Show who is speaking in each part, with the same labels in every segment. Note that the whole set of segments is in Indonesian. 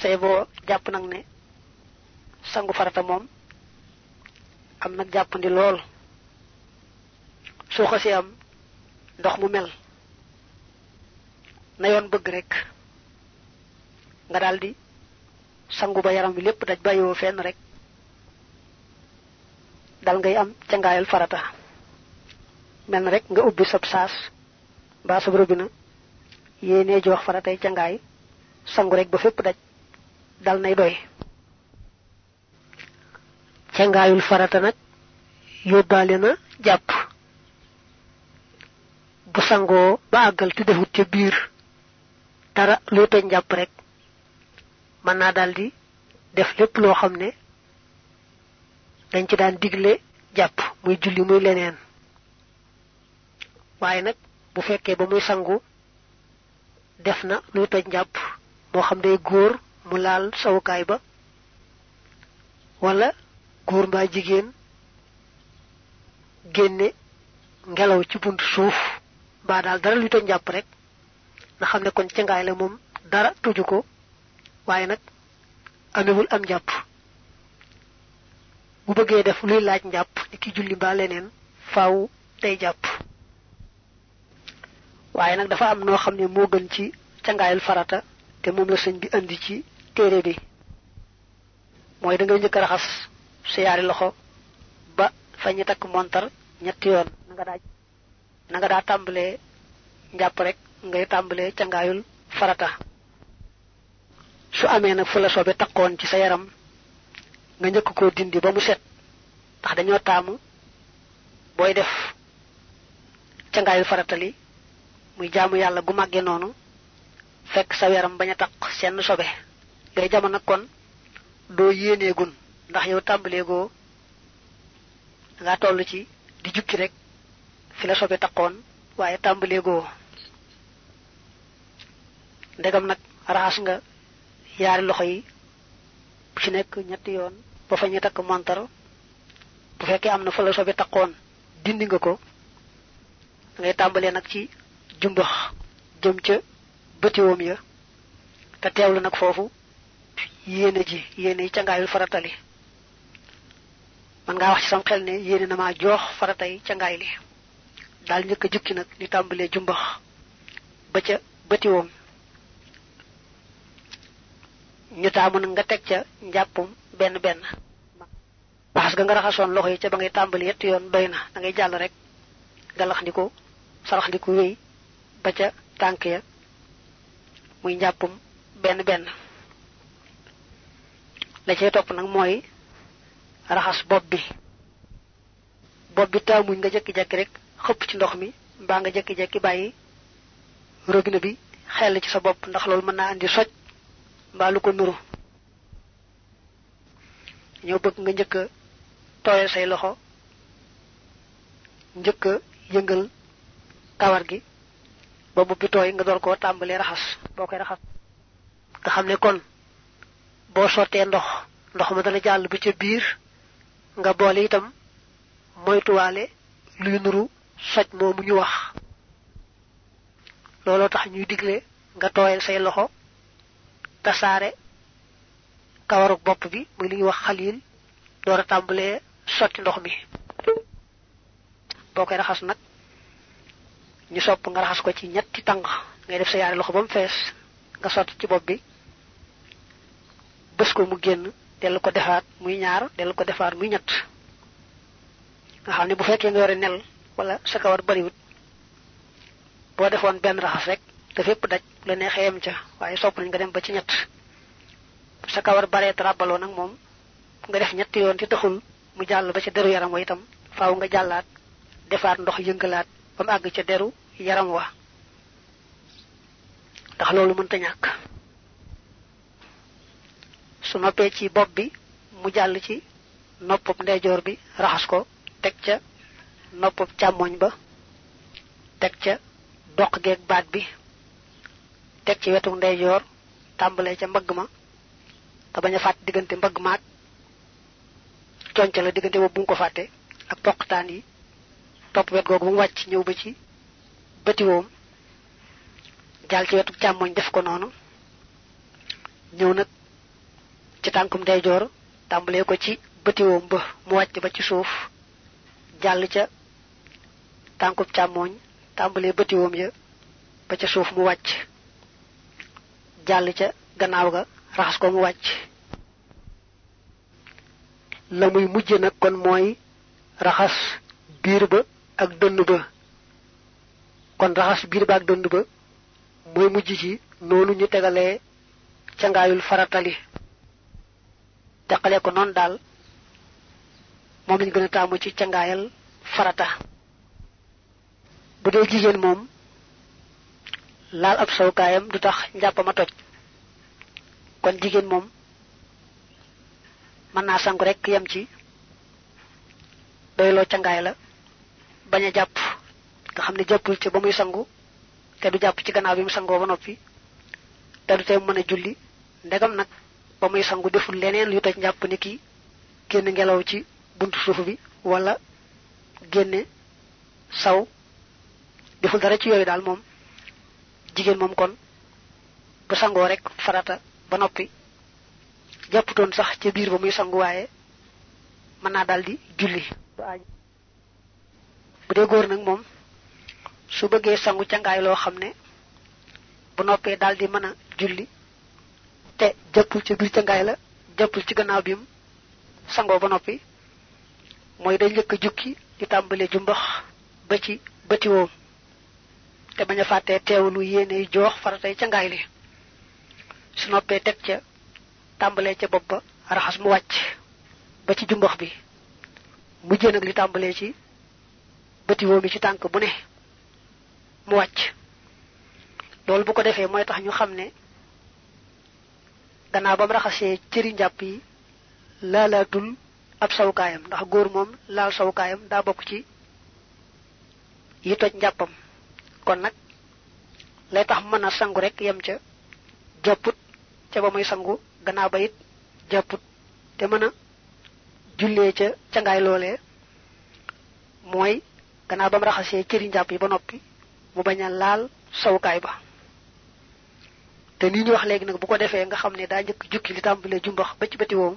Speaker 1: say boo jàpp ne sangu farata moom am nag jàppandi lool. Soo xasee am ndox mu mel na yoon bëgg rek nga daldi sangu ba yaram bi lépp daj bàyyiwoo fenn rek dal ngay am cangaayal farata. Mel rek nga ubbi sab saas mbaa sab robina yéenee jox faratay cangaay sangu rek ba fépp daj dal nay doy. Cangaayul farata nag yóbbaale na jàpp. Bu sangoo ba àggal te defut ca biir dara luy njàpp rek mën naa daldi def lépp loo xam dañ ci daan digle jàpp muy julli muy leneen. Waaye nag bu fekkee ba muy sangu def na luy njàpp xam day góor mu laal sawukaay ba? Wala góor mbaa jigéen génne ngelaw ci bunt suuf mbaa daal dara luy toj njàpp rek na xam ne kon ci ngaay la moom dara tuju ko waaye nag amewul am njàpp. Bu bëggee def luy laaj njàpp ni ki julli mbaa leneen faaw day jàpp. Waaye nag dafa am noo xam ne gën ci cangaayal farata te moom la sëñ bi andi ci téere bi mooy da ngay njëkk raxas sa yaari loxo ba fa ñu takk montar ñetti yoon. Nga daa na nga daa tàmbalee njàpp rek ngay tàmbalee cangaayul farata. Su amee nag fu la sobe takkoon ci sa yaram nga njëkk koo dindi ba mu set ndax dañoo taamu booy def cangaayul farata li muy jaamu yàlla gu màggee noonu fekk sa yaram bañ a taq senn sobe yooyu jamono kon doo yéeneegun ndax yow tàmbaleegoo nga toll ci di jukki rek fi la sobe taqoon waaye tàmbaleegoo ndegam nag raxas nga yaari loxo yi bu ci nekk ñetti yoon ba fa ñu takk montar bu fekkee am na fa la sobe taqoon dindi nga ko. Ngay tàmbalee nag ci jumbax jëm ca bëtiwoom ya te teewlu nag foofu yéene ji yéene yi cangaayul faratali man ngaa wax ci sam xel ne yéene na maa joox faratay cangaay li. Daal njëkk a jukki nag li tàmbalee jumbax ba ca bëtiwoom ñu taamu nga teg ca njàppum benn benn. Raxas ga nga raxasoon loxo yi ca ba ngay tàmbali yetti yoon doy na da ngay jàll rek galax ndiko sarax ndiko wéy ba ca tànk ya muy njàppum benn benn la cay topp nag mooy raxas bopp bi. Bopp bi taamuñ nga jekki-jekki rek xëpp ci ndox mi mbaa nga jekki-jekki bàyyi robinet bi xel ci sa bopp ndax loolu mën andi soj mbaa lu ko nuru. Ñoo bëgg nga njëkk a say loxo njëkk a yëngal kawar gi ba bi nga koo tàmbalee raxas. Boo koy raxas nga kon boo sottee ndox ndox ma dana jàll ba ca biir nga boole itam moytuwaale luy nuru soj moomu ñu wax. Looloo tax ñuy digle nga tooyal say loxo tasaare kawaruk bopp bi muy li ñuy wax xalil door a tàmbalee sotti ndox mi. Boo koy raxas ñu sopp nga raxas ko ci ñetti ngay def sa yaari loxo nga ci bi bës ko mu génn dellu ko defaat muy ñaar dellu ko defaat muy ñett. Nga xam ne bu fekkee nga yore nel wala sa kawar bariwut boo defoon benn raxas rek te fépp daj la neexee yem ca waaye sopp nañ nga dem ba ci ñett. Sa kawar baree tarabaloo nag moom nga def ñetti yoon ci taxul mu jàll ba ca deru yaram wa itam faaw nga jàllaat defaat ndox yëngalaat ba mu àgg deru yaram wa. Ndax loolu mënta ñàkk su noppee ci bopp bi mu jàll ci noppub ndeyjoor bi raxas ko teg ca noppub càmmoñ ba teg ca doq geeg baat bi teg ci wetu ndeyjoor tàmbalee ca mbagg ma te bañ a fàtt diggante mbagg maag conc la diggante boobu bu ko fàtte ak poqtaan yi topp wet googu mu wàcc ñëw ba ci bëtiwoom jàll ci wetu càmmoñ def ko noonu ñëw nag ci tànkum ndeyjoor tàmbalee ko ci bëtiwoom ba mu wàcc ba ci suuf jàll ca tànkub càmmooñ tàmbalee bëtiwoom ya ba ca suuf mu wàcc jàll ca gannaaw ga raxas ko mu wàcc. La muy mujj nag kon mooy raxas biir ba ak dënn ba. Kon raxas biir ba ak dënn ba mooy mujj ci noonu ñu tegalee ca ngaayul faratali teqale ko noonu daal moom lañ gën a taamu ci ca ngaayal farata. Bu dee jigéen moom laal ab sawkaayam du tax njàppama toj. Kon jigéen moom mën naa sangu rek yem ci doyloo cangaay la bañ a jàpp. Nga xam ne jàppul ci ba muy sangu te du jàpp ci gannaaw bi mu sangoo ba noppi te du a julli ndegam nag ba muy sangu deful leneen lu toj njàpp ni ki génn ngelaw ci buntu suuf bi wala génne saw. Deful dara ci yooyu daal moom. Jigéen moom kon bu sangoo rek farata ba noppi. Jàpputoon sax ca biir ba muy sangu waaye mën naa daal di julli. Bu dee góor nag moom su bëggee sangu cangaay loo xam ne bu noppee daal di mën a julli te jàppul ca biir cangaay la jàppul ci gannaaw bi sangoo ba noppi mooy day njëkk jukki di tàmbalee jumbax ba ci bëti woom. Te bañ a fàttee teewlu yéene joox faratay cangaay li. Su noppee teg ca tàmbalee ca bopp ba raxas mu wàcc ba ci bi. Mujjee nag li tàmbalee ci bëti woo mi ci tànk bu ne mu wàcc. Loolu bu ko defee mooy tax ñu xam gannaaw ba mu raxasee cëri njàpp yi laalaatul ab sawukaayam. Ndax góor moom laal sawukaayam daa bokk ci yi toj njàppam. Kon nag lay tax mën a sangu rek yem ca jàpput ca ba muy sangu gannaaw ba it jàpput. Te mën a jullee ca cangaay loolee mooy gannaaw ba mu raxasee cëri njàpp ba noppi mu bañ a laal sawukaay ba te ni ñu wax léegi nag bu ko defee nga xam ne daa jukki li tàmbalee jumbax ba ci bëti woom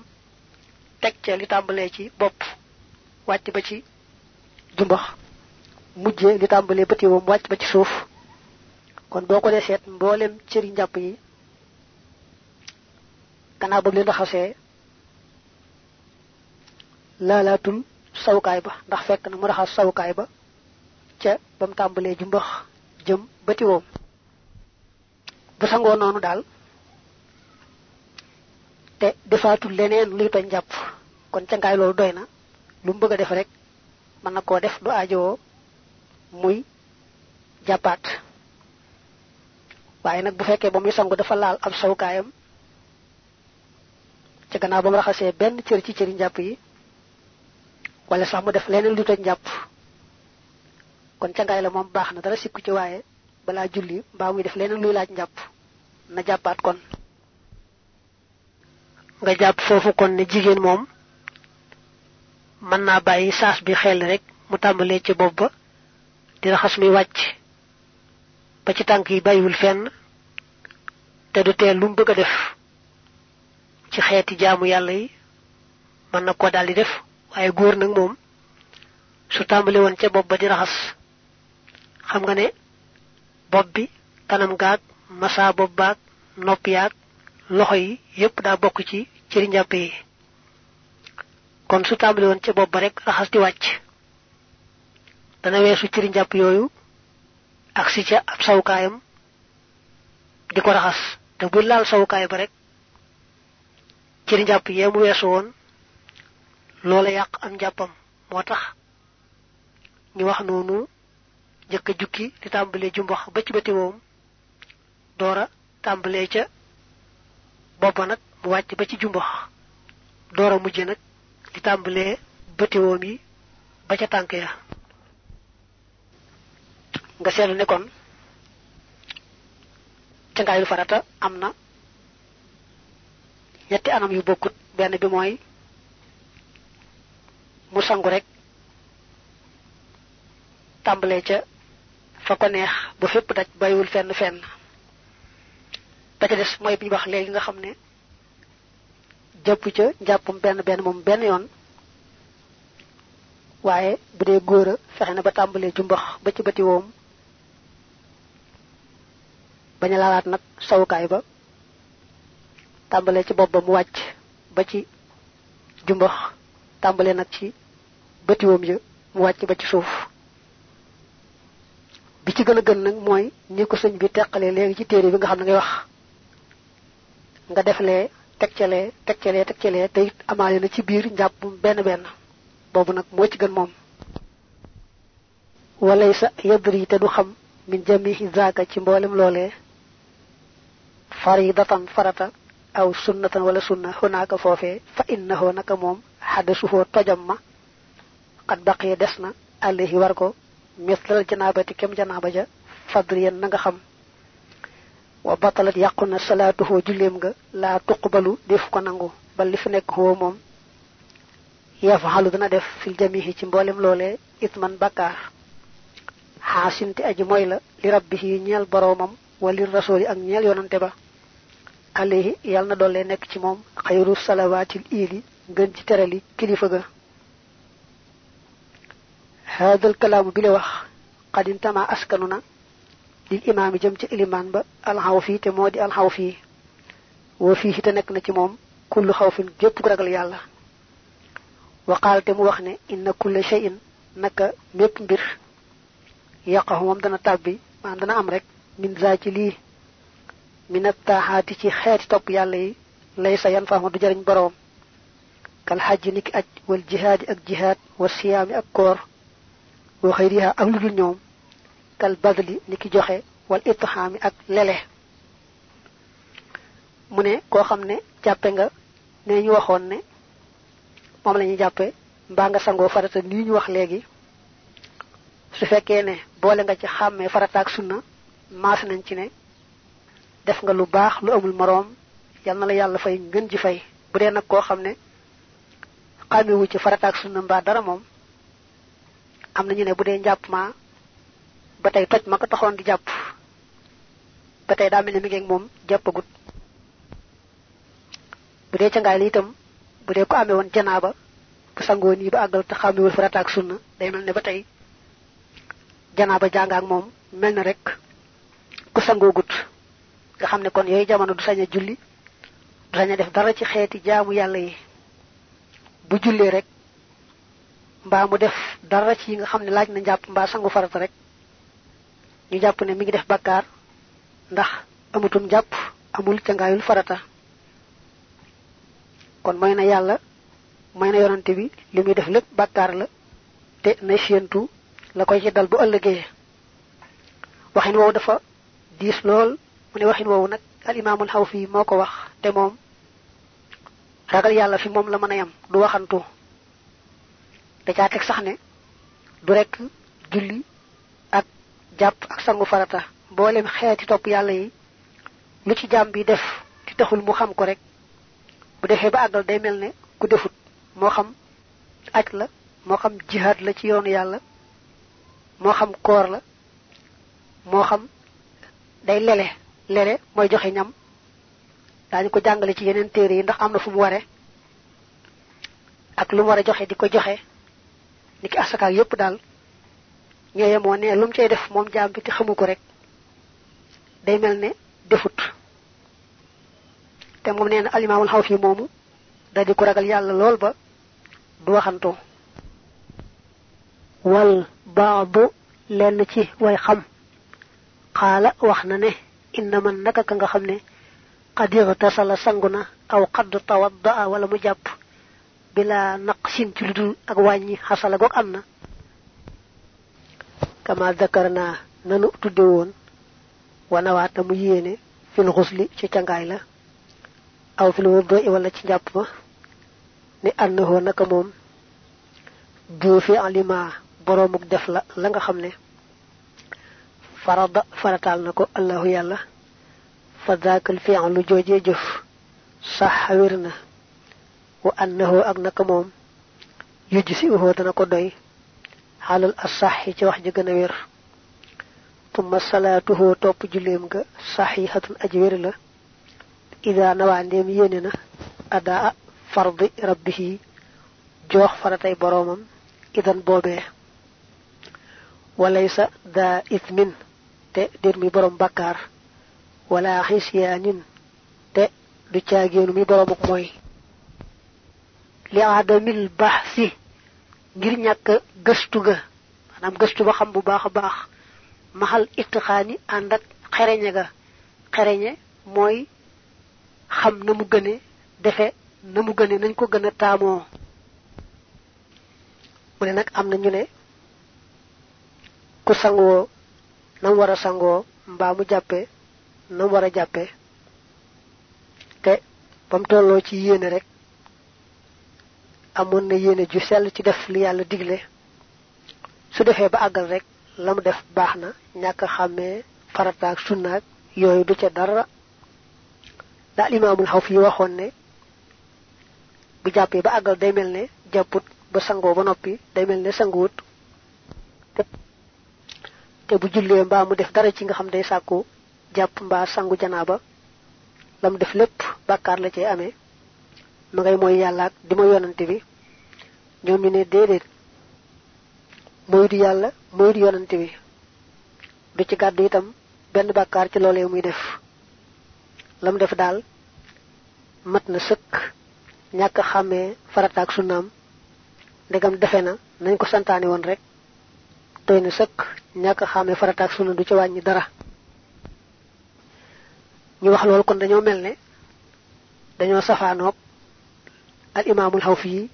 Speaker 1: teg ca li tàmbalee ci bopp wàcc ba ci jumbax mujjee li tàmbalee bëti woom wàcc ba ci suuf. Kon boo ko dee seet mboolem cëri njàpp yi gannaaw ba leen raxasee laalaatul sawukaay ba ndax fekk na mu raxas sawukaay ba ca ba mu tàmbalee jumbax jëm bëti woom bu noonu daal. Te defaatul leneen luy toj njàpp kon ca ngaay loolu doy na. Lu mu bëgg def rek mën na koo def du aajowoo muy jàppaat. Waaye nag bu fekkee ba muy sangu dafa laal ab sawukaayam ca gannaaw ba mu raxasee benn cër ci cëri njàpp yi wala sax mu def leneen lu toj njàpp kon ca ngaay la moom baax na dara sikku ci waaye balaa julli mbaa muy def leneen luy laaj na jàppaat kon. Nga jàpp foofu kon ne jigéen moom mën naa bàyyi saas bi xel rek mu tàmbalee ci bopp ba di raxas muy wàcc ba ci tànk yi bàyyiwul fenn te du teel lu mu bëgg a def ci xeeti jaamu yàlla yi mën na ko daal di def waaye góor nag moom su woon ca bopp ba di raxas xam nga ne bopp bi kanam gaag masa nopp yaag loxo yi yépp daa bokk ci cëri njàpp yi. Kon su tàmbali woon ca bopp ba rek raxas di wàcc. Dana weesu cëri njàpp yooyu ak si ca ab sawukaayam di ko raxas. Te bu laal sawukaay ba rek cëri njàpp yee mu weesu woon loola yàq am njàppam. Moo tax ñu wax noonu njëkk a jukki di jumbax ba ci bëti woom doora tàmbalee ca boppa nag mu wàcc ba ci jumbax. Doora mujj nag di tàmbalee bëti woom yi ba ca tànk ya. Nga seetlu ne kon farata am na ñetti anam yu bokkut. Benn bi mooy mu sangu rek tàmbalee ca fa ko neex ba fépp daj bàyyiwul fenn fenn ba ca des mooy bi wax léegi nga xam ne jàpp ca njàppum benn benn moom benn yoon. waaye bu dee góor a fexe na ba tàmbalee jumbax ba ci bati woom bañ a laalaat nag sawukaay ba tàmbalee ci bopp mu wàcc ba ci jumbax tàmbalee nag ci bati woom ya mu wàcc ba ci suuf. bi ci gën a gën nag mooy ñi ko sëñ bi teqalee léegi ci téere bi nga xam ne ngay wax nga deflee tegcalee tegcalee tegcalee te it amaale na ci biir njàpp benn benn. Boobu nag moo ci gën moom. Walay sa yadri te du xam min jamihi zaaka ci mboolem loolee faridatan farata aw sunnatan wala sunna hunaaka foofee fa innahu naka moom xadasuhoo tojam ma qad baqiya des na alayhi war ko mislal janaabati kem janaaba ja fadriyan nga xam wa batalat yàqu na salaatuhoo julleem nga laa tuqbalu def ko nangu. Ba li fi nekk hoo moom yafaxalu dana def fil jamihi ci mboolem loolee itman bakkaar. Xaasinti aji mooy la li rabbihi ñeel boroomam wali rasuli ak yonante ba. Alayhi doole nekk ci moom xayru salawaatil iili ngën ci terali kilifa ga. Haadal kalaamu bi la wax xadintama askanu na lil imaami jëm ci ilimaan ba alxaw fii te moo di alxaw fii woo fii te nekk na ci moom kullu xawfin gépp gu ragal yàlla waqaal te mu wax ne inna kulla shay'in naka mépp mbir yaqahu moom dana tàbbi maanaam dana am rek min za ci lii minat taaxaati ci xeeti topp yàlla yi lay sa yan faama du jariñ boroom kal xajji niki aj wal jihaadi ak jihaad wa siyaami ak koor wa xëyriha ak lu dul ñoom kal badli niki joxe wal itxaami ak lele. Mu ne koo xam ne nga ne ñu waxoon ne moom la ñuy jàppe mbaa nga sangoo farata nii ñu wax léegi. Su fekkee ne boole nga ci xàmmee farata ak sunna maas nañ ci ne def nga lu baax lu amul moroom yal na la yàlla fay ngën ji fay. Bu dee nag koo xam ne xàmmewu ci farata ak sunna mbaa dara moom am na ñu ne bu ma ba tey toj ma ko di jàpp. Ba tey daa mel ne mi ngi moom jàppagut. Bu dee ca ngaay li itam bu ko amee woon janaaba bu sangoo nii ba àggal te xàmmewul farata ak sunna day mel ne ba tey janaaba jàng ak moom mel na rek ku sangoo gut nga kon yooyu jamono du sañ julli def dara ci xeeti jaamu yàlla yi. Bu jullee rek mbaa mu def dara ci nga laaj na njàpp mbaa sangu farata rek ñu jàpp ne mi ngi def bakkaar ndax amutum jàpp amul cangaayul farata kon mooy na yàlla mooy na yonante bi li muy def lépp bakkaar la te na séentu la koy ci dal bu ëllëgee. Waxin woowu dafa diis lool mu ne waxin woowu nag al imaamul xaw fii moo ko wax te moom ragal yàlla fi moom la mën a yam du waxantu. Da caa teg sax ne du rekk julli jàpp ak sangu farata. Mboolem xeeti topp yàlla yi lu ci jaam bi def ti taxul mu xam ko rek bu defee ba àggal day mel ne ku defut. Moo xam aj la moo xam jihaad la ci yoonu yàlla moo xam koor la moo xam day lele. Lele mooy joxe ñam. Daañu ko jàngale ci yeneen téere yi ndax am na fu mu ware ak lu mu war a joxe di ko joxe. Ni ki yépp daal ñooye moo ne lu mu cay def moom jaam bi te xamu ko rek day mel ne defut te moom nee na alimaamul xaw fii moomu da di ko ragal yàlla lool ba du waxantoo wal baadu lenn ci way xam xaala wax na ne inna naka ka nga xam ne qad igtasala sangu aw qad tawaddaa wala mu jàpp bila naqsin ci lu ak wàññi xasala goog am na kama dakar naa nanu tudde woon wanawaata mu yéene fil xusli ci cangaay la aw fil wudu wala ci njàpp ma ni annahu naka moom du fi alima boroomuk def la la nga xam ne farada farataal na ko allahu yàlla fa daakal fi'lu joojee jëf sax wér na wa annahu ak naka moom yujj si uhu dana ko doy topp julleem nga saxihatun aji wér la ida nawaa ndéem yéene na adaa fardi rabbihi jox faratay boromam idan boobee walaysa da ithmin te dir mi borom bakkaar wala xisyaanin te du caageenu mi boromuk mooy li adamil bahsi ngir ñàkk gëstu ga. Maanaam gëstu ba xam bu baax a baax. Maxal ittiqaani ànd ak xereñe ga. Xereñe mooy xam na mu gëne defe na mu gëne nañ ko gën a taamoo. Mu ne nag am na ñu ne ku sangoo nam war a sangoo mbaa mu jàppe nam war a jàppe. Te tolloo ci yéene rek amoon na yéene ju sell ci def li yàlla digle. su defee ba àggal rek la def baax na ñàkk xàmmee farataak sunnaak yooyu du ca dara. Daal imaamul xaw fi waxoon ne bu jàppee ba àggal day mel ne ba sangoo ba noppi day mel ne te bu jullee mbaa mu def dara ci nga xam day sàkku jàpp mbaa sangu janaaba lam def lépp bàkkaar la cee amee ma ngay mooy yàlla ak di ma yonante bi ñoom ñu ne déedéet mooy du yàlla mooy du yonante bi. Du ci gàddu itam benn bàkkaar ci loolee muy def. Lam def daal mat na sëkk ñàkk xàmmee farataak sunnaam. Ndegam defe na nañ ko santaane woon rek doy na sëkk ñàkk xàmmee farataak sunna du ci wàññi dara. Ñu wax loolu kon dañoo mel ne dañoo الإمام الحوفي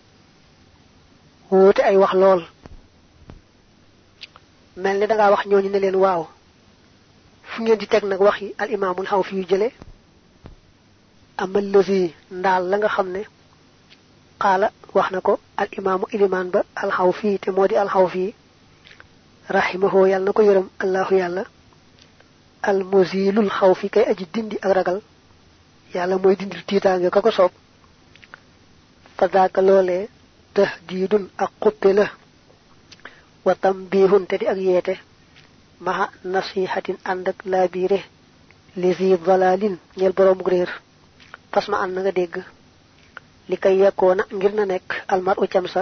Speaker 1: ووت أي وخ لول مل ني داغا وخ نيو ني نلين واو فني دي تك نك وخي الإمام الحوفي جلي أما الذي ندال لاغا خامني قال وخناكو الإمام إليمان با الحوفي تي مودي الحوفي رحمه يالنا كو يرم الله يالا المزيل الخوف كي أجي دندي أغرقل يالا موي دندي تيتانغي كاكو صوب fa daaka loolee tahdiidun ak xuppe la wa tambihun te di ak yeete maha nasihatin ànd ak laabiire li zi dalalin ñeel boroomu réer. Fas ma ànd na nga dégg. Li kay yekkoona ngir na nekk almar u cam sa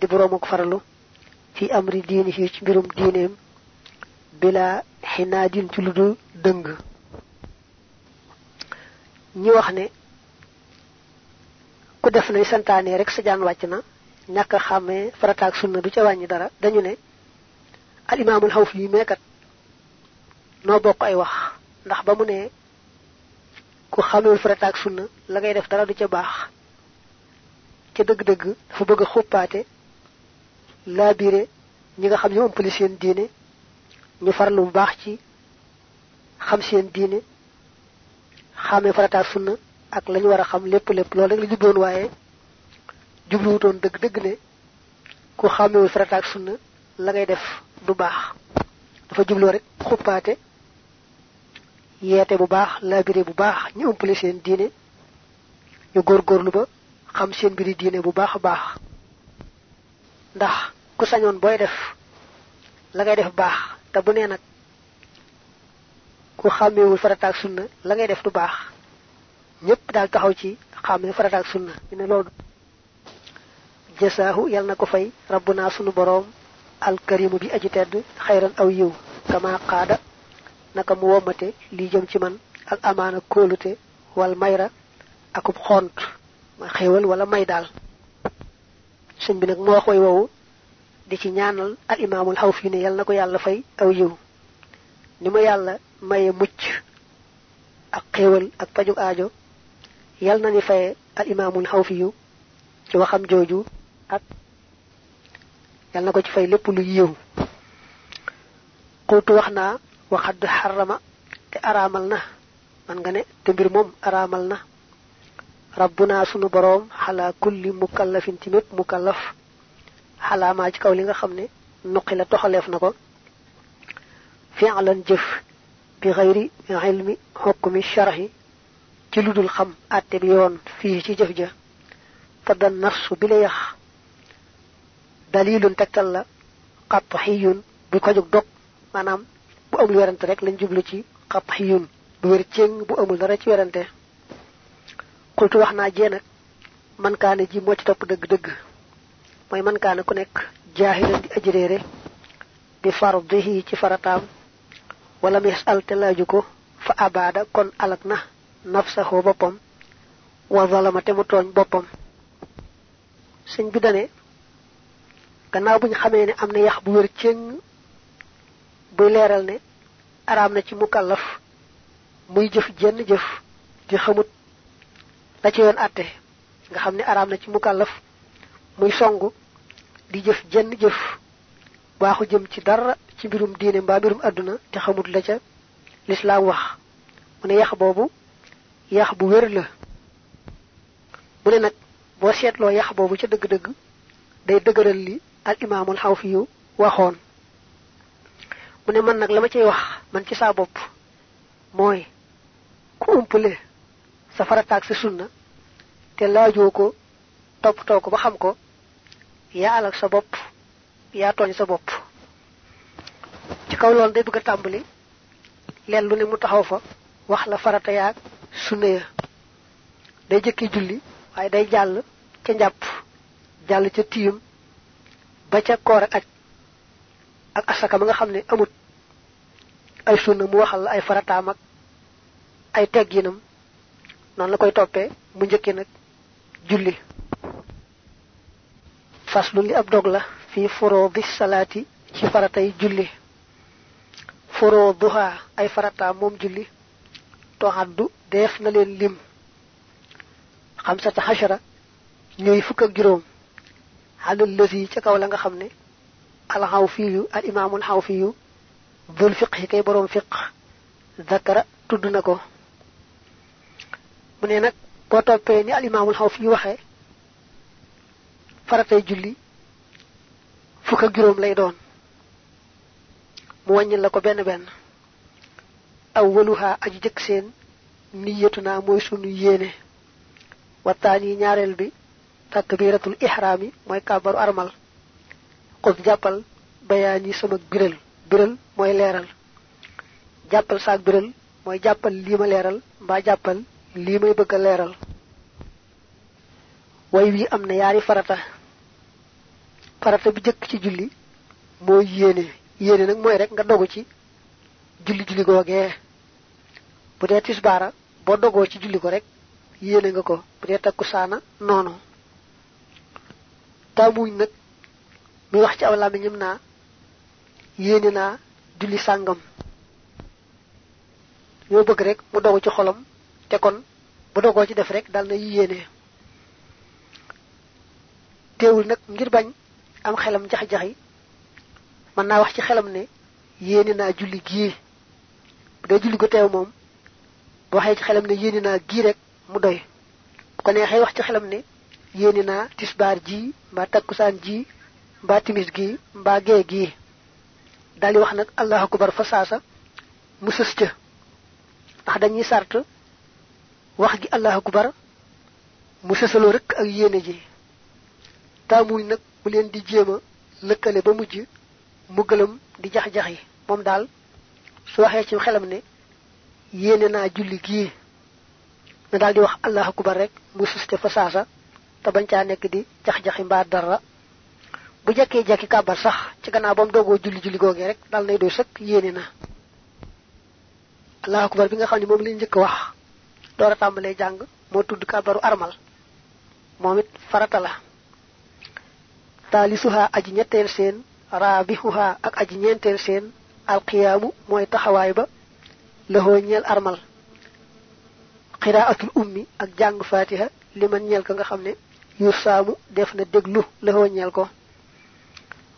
Speaker 1: di boroomuk farlu fi amri diini ci mbirum diineem bila xinaadin ci ku def nay santaane rek sa jaan wàcc na sunna du ca wàññi dara. Dañu ne al imaamul xawf yi meekat noo bokk ay wax ndax ba mu ne ku xamewul farataak sunna la ngay def dara du ca baax. Ca dëgg-dëgg dafa bëgg xuppaate laabire ñi nga xam ñu ëmpali seen ñu ci xam seen sunna ak lañu war a xam lépp lépp loolu rek la jubloon waaye jubluwutoon dëgg dëgg ne ku xàmmewul farataak sunna la ngay def du baax. Dafa jubloo rek xuppaate yeete bu baax labiré bu baax ñu ëmpale seen diine ñu góorgóorlu ba xam seen mbiri diine bu baax a baax. Ndax ku sañoon booy def la ngay def baax te bu nee nag ku xàmmewul farataak sunna la ngay def du baax ñépp daal taxaw ci xàmmee farataak sunna. Ñu ne loolu jasaahu yal na ko fay. Rabbuna sunu boroom alkarimu bi aji tedd xayran aw yiw. Kama qaada naka mu womate li jëm ci man. Al amaana kóolute wal mayra akub xont. Ma xéewal wala may daal. Sëñ bi nag moo wax way woowu di ci ñaanal al imaamul xaw fii ne yal na ko yàlla fay aw yiw. Ni ma yàlla maye mucc ak xéewal ak pajug aajo yal na ni faye al imaamul xaw fi yu ci waxam jooju ak yal na ko ci fay lépp lu yiw xultu wax naa waxadd xarama te araamal na man nga ne te mbir moom araamal na rabbuna sunu boroom xalaa kulli mukallafin ci mépp mukallaf xalaa maa ci kaw li nga xam ne nuqi la fi'lan jëf bi xayri ilmi xukmi sharhi ci lu dul xam àtte bi yoon fii ci jëf ja fa dan nafsu bi la yax. Dalilun tegtal la bu ko jóg dog maanaam bu amul werante rek lañ jublu ci qatxiyun bu wér céng bu amul dara ci werante. Xultu wax naa jee nag man kaane ji moo ci topp dëgg-dëgg. Mooy man kaane ku nekk jaahilan di aji réere bi ci farataam wala mis al te laaju ko fa abada kon alak na nafsahu boppam wa zalama te mu tooñ boppam. Sëñ bi dane gannaaw buñ xamee ne am na yax bu wér ne araam na ci mukallaf muy jëf jenn jëf di xamut la ci yoon nga ne na ci mukallaf muy songu di jëf jenn jëf waaxu jëm ci dara ci mbirum diine mbaa mbirum àdduna te xamut la ca wax. Mu ne yax boobu yax bu wér la. Mu ne nag boo seetloo yax boobu ca dëgg-dëgg day dëgëral li al imaamul xawfi yu waxoon. Mu man nag la ma wax man ci saa bopp mooy ku umpale sa farataag sa sunna te laajoo ko toppatoo ba xam ko alal sa bopp yaa tooñ sa bopp. Ci kaw loolu day bëgg a tàmbali lu ne mu taxaw fa wax la farata yaag sunna ya day jëkkee julli waaye day jàll ca njàpp jàll ca tiim ba ca koor ak aj ak asaka ma nga xam ne amut. Ay sunna mu waxal la ay farataam ak ay tegginam noonu la koy toppee mu njëkkee nag julli. Faslu li ab dog la fi furudi salaati ci faratay julli. Furuduha ay farataam moom julli. Toxaddu def na leen lim xamsata xashara ñooy fukk ak juróom xalal lësi ca kaw la nga xam ne alxaw fiyu al imaamul xaw fiyu dul fiq kay boroom fiq zakara tudd na ko mu ne nag boo toppee ni al imaamul xaw fiyu waxee faratay julli fukk ak juróom lay doon mu wàññil la ko benn benn awwaluha aji jëkk seen niyatu naa mooy sunu yéene. Waxtaan yi ñaareel bi takbiratul ihraam yi mooy kàbbaru armal. Xus jàppal bayaan yi sama biral. Biral mooy leeral. Jàppal saak biral mooy jàppal lii ma leeral mbaa jàppal lii bëgg way wi am yaari farata. Farata bi jëkk ci julli mooy yéene. Yéene nag mooy rek nga dogu ci julli julli googee bu dee tisbaara boo dogoo ci julli ko rek yéene nga ko bu dee takku saana noonu. Taamuñ nag muy wax ci aw làmmiñam naa yéene naa julli sàngam. Ñoo bëgg rek mu dogu ci xolam te kon bu dogoo ci def rek dal na yéene. Teewul nag ngir bañ am xelam jax-jaxi mën naa wax ci xelam ne yéene naa julli gii bu dee julli ko teew moom bu waxee ci xelam ne yéene naa gii rek mu doy. Bu ko neexee wax ci xelam ne yéene naa tisbaar ji mbaa takkusaan ji mbaa timis gi mbaa gee gii. Daldi wax nag allahu akbar fa saasa mu sës ca. Ndax dañuy sart wax gi allahu akbar mu sësaloo rek ak yéene ji. Taamuñ nag mu leen di jéem a lëkkale ba mujj mu gëlëm di jax-jax yi moom daal su waxee ci xelam ne yéene naa julli gii. Na daal di wax allahu akbar rek mu sës ca fa saasa te bañ caa nekk di jax-jaxi mbaa dara. Bu jekkee jekki kàbbar sax ci gannaaw ba mu doogoo julli julli googee rek dal nay doy sëkk yéene na. Allahu akbar bi nga xam ne moom lañ wax. Door a tàmbalee jàng moo tudd kàbbaru armal. Moom it farata la. Taalisuha aji ñetteel seen raabihuha ak aji ñeenteel seen alqiyaamu mooy taxawaay ba lahoo armal qiraatul ummi ak jàng fatiha li man ñeel ko nga xam ne yu saamu def na déglu lahoo ñeel ko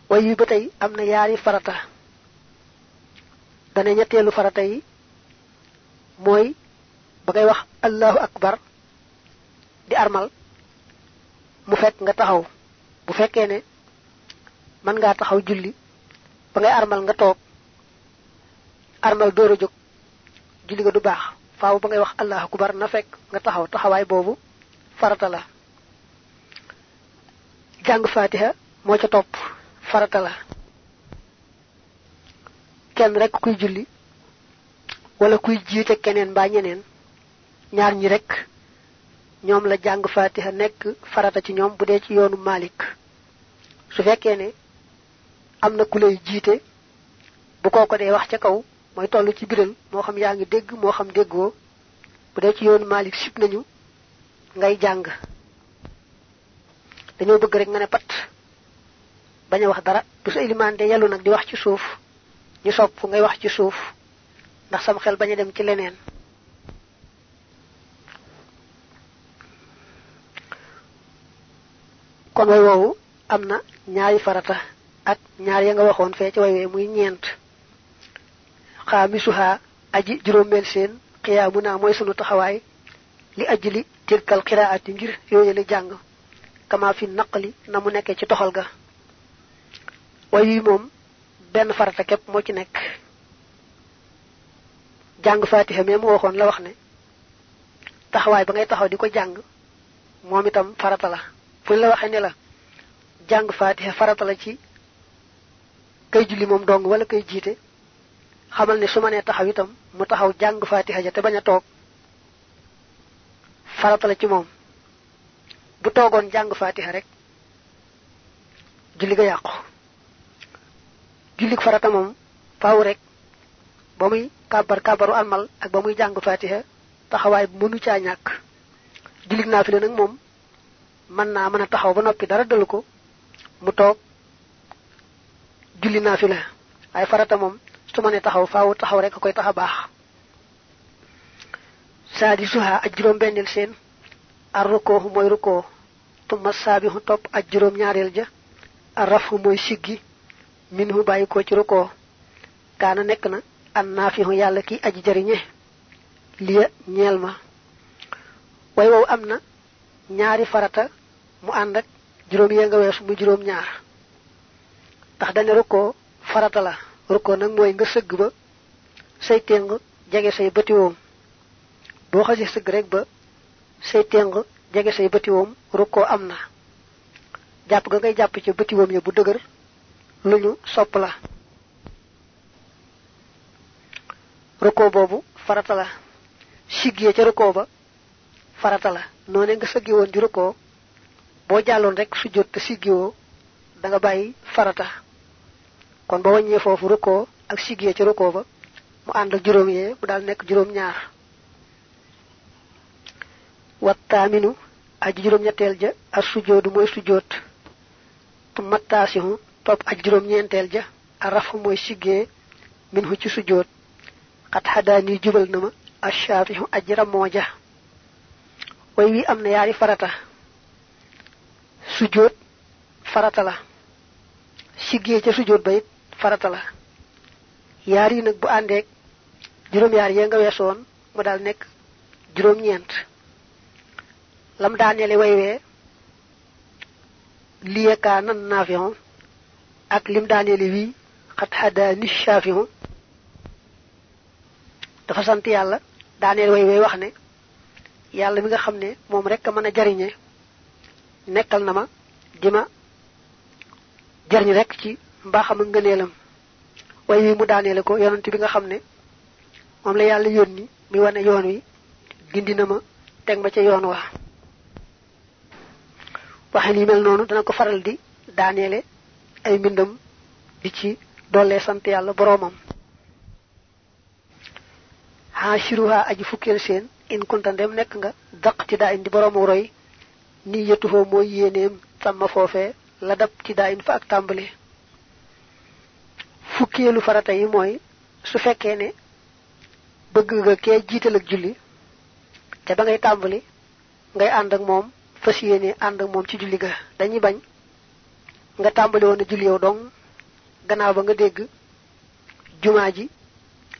Speaker 1: way wi ba tey am na yaari farata dana ñetteelu yi allahu akbar di armal mu fekk nga taxaw bu fekkee ne mën ngaa taxaw julli ba ngay armal nga armal door a jóg julli nga du baax. Faaw ba ngay wax allahu akbar na fekk nga taxaw. Taxawaay boobu farata la. Jàng fatiha moo ca topp. Farata la. Kenn rek kuy julli wala kuy jiite keneen mbaa ñeneen ñaar ñi rek ñoom la jàng fatiha nekk farata ci ñoom bu ci yoonu malik. Su fekkee ne am na ku lay jiite bu kooko dee wax ca kaw mooy toll ci biral moo xam yaa ngi dégg moo xam déggoo. bu dee ci yoonu malik sib nañu ngay jàng. dañoo bëgg rek nga ne pat bañ a wax dara. bu sa ilimaan de yàllu nag di wax ci suuf ñu sopp ngay wax ci suuf ndax sam xel bañ a dem ci leneen. kon way woowu am na ñaari farata ak ñaar ya nga waxoon fee ci way muy ñeent xaamisuha aji juróomeel seen xiyaamu naa mooy sunu taxawaay li ajli tilkal qiraati ngir yooyu la jàng kama fi naqli na mu nekkee ci toxal ga. Way wi moom benn farata képp moo ci nekk. Jàng fatiha mais mu waxoon la wax ne taxawaay ba ngay taxaw di ko jàng moom itam farata la. Fuñ la waxee ne la jàng fatiha farata la ci kay julli moom dong wala kay jiite xamal ne su ma nee taxaw itam mu taxaw jàng fatiha ja te bañ a toog farata la ci moom. bu toogoon jàng fatiha rek julli ga yàqu. jullik farata moom faaw rek ba muy kàbbar kàbbaru almal ak ba muy jàng fatiha taxawaay mënu caa ñàkk. jullik naafile nag moom mën naa taxaw ba noppi dara mu toog julli waaye farata moom su ma ne taxaw faaw taxaw rek koy tax a baax saadi suha ak juróom benneel seen ar rukkoo mooy rukkoo tumma saabihu ak juróom ja ar rafu mooy siggi minhu bàyyi ko ci rukkoo kaana nekk na an naafihu yàlla ki aji jariñe liya ñeel ma. Way wow am ñaari farata mu ànd ak juróom yee nga mu juróom ñaar ndax rukkoo farata la rukkoo nag mooy nga sëgg ba say téng jege say bëtiwoom boo xasee sëgg rek ba say téng jege say bëtiwoom rukkoo am na. Jàpp ga ngay jàpp ci bëtiwoom ya bu dëgër lu ñu sopp la. Rukkoo boobu farata la. Siggee ca rukkoo ba farata la. Noone nga sëggi woon di rukkoo boo jàlloon rek te siggiwoo da nga bàyyi farata kon ba wàññee foofu rukkoo ak siggee ca rukkoo ba mu ànd ak juróom yee mu daal nekk juróom ñaar wattaaminu aji juróom ñetteel ja ak sujoodu mooy sujoot topp ak juróom ñeenteel ja ak rafu mooy siggee minhu ci sujoot xat xadaani jubal na ma ashaafihu aji ramoo ja. Way wi am na yaari farata. Sujoot farata la. Siggee ca sujoot farata la yaar yi nag bu àndeek juróom yaar yee nga weesoon mu daal nekk juróom ñeent. Lam daaneele way wee liyekaa nan naafihu ak lim daaneele wii xat xaddaa ni shaafihu dafa sant yàlla daaneel way way wax ne yàlla mi nga xam ne moom rek mën a jariñe nekkal na ma jariñ ci mbaaxam ak ngëneelam. Way wi mu daaneele ko yonent bi nga xam ne moom la yàlla yónni mi wane yoon wi gindi na ma teg ma ca yoon mel dana ko faral di daaneele ay mbindam di ci dollee sant yàlla boroomam. Haashiruha aji fukkeel seen in kunta ndem nekk nga daq ci daa indi boroomu roy ni yetuhoo mooy yéeneem tàmma foofee la dab ci in fa ak tàmbali fukkeelu farata yi mooy su fekkee ne bëgg nga kee jiital ak julli te ba ngay tàmbali ngay ànd ak moom fas yéene ànd ak moom ci julli ga. Dañuy bañ nga tàmbali woon julli yow dong gannaaw ba nga dégg jumaa ji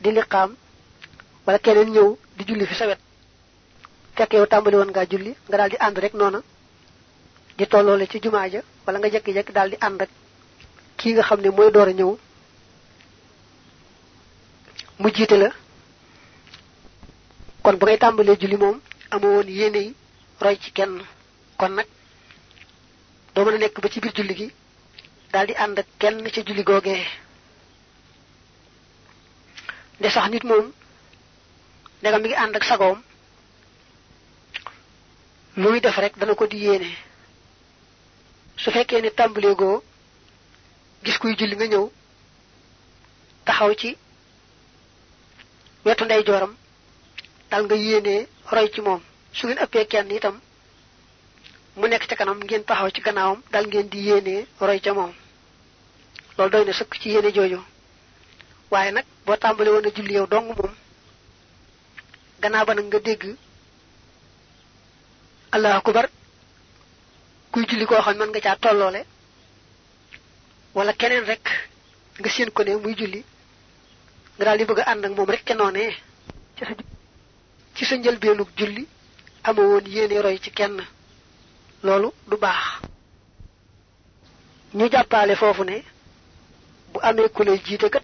Speaker 1: di liqaam wala keneen ñëw di julli fi sa wet. Fekk yow tàmbali woon ngaa julli nga daal di ànd rek noona di tolloole ci jumaa ja wala nga jekki-jekki daal di ànd ak kii nga xam ne mooy door a mu jiite la. Kon bu ngay tàmbalee julli moom amoo woon yéene yi roy ci kenn. Kon nag doo mën a nekk ba ci biir julli gi daal di ànd ak kenn ca julli googee. Nde sax nit moom ndegam mi ngi ànd ak sagoom lu def rek dana ko di yéene. Su fekkee ne tàmbalee goo gis kuy julli nga ñëw taxaw ci wetu ndey joram dal nga yéenee roy ci moom. Su ngeen ëppee kenn itam mu nekk ca kanam ngeen taxaw ci gannaawam dal ngeen di yéenee roy ca moom. Loolu doy na sëkk ci yéene jooju. Waaye nag boo tàmbale woon a julli yow dong moom gannaaw ba nga dégg allah akubar kuy julli koo xam man nga tolloole wala keneen rek nga seen ko ne muy julli nga daal di bëgg ànd ak moom rek ca noonee. Ci sa ci sa njëlbeenug julli amoo woon yéene roy ci kenn. Loolu du baax. Ñu jàppaale foofu ne bu amee ku lay jiite kat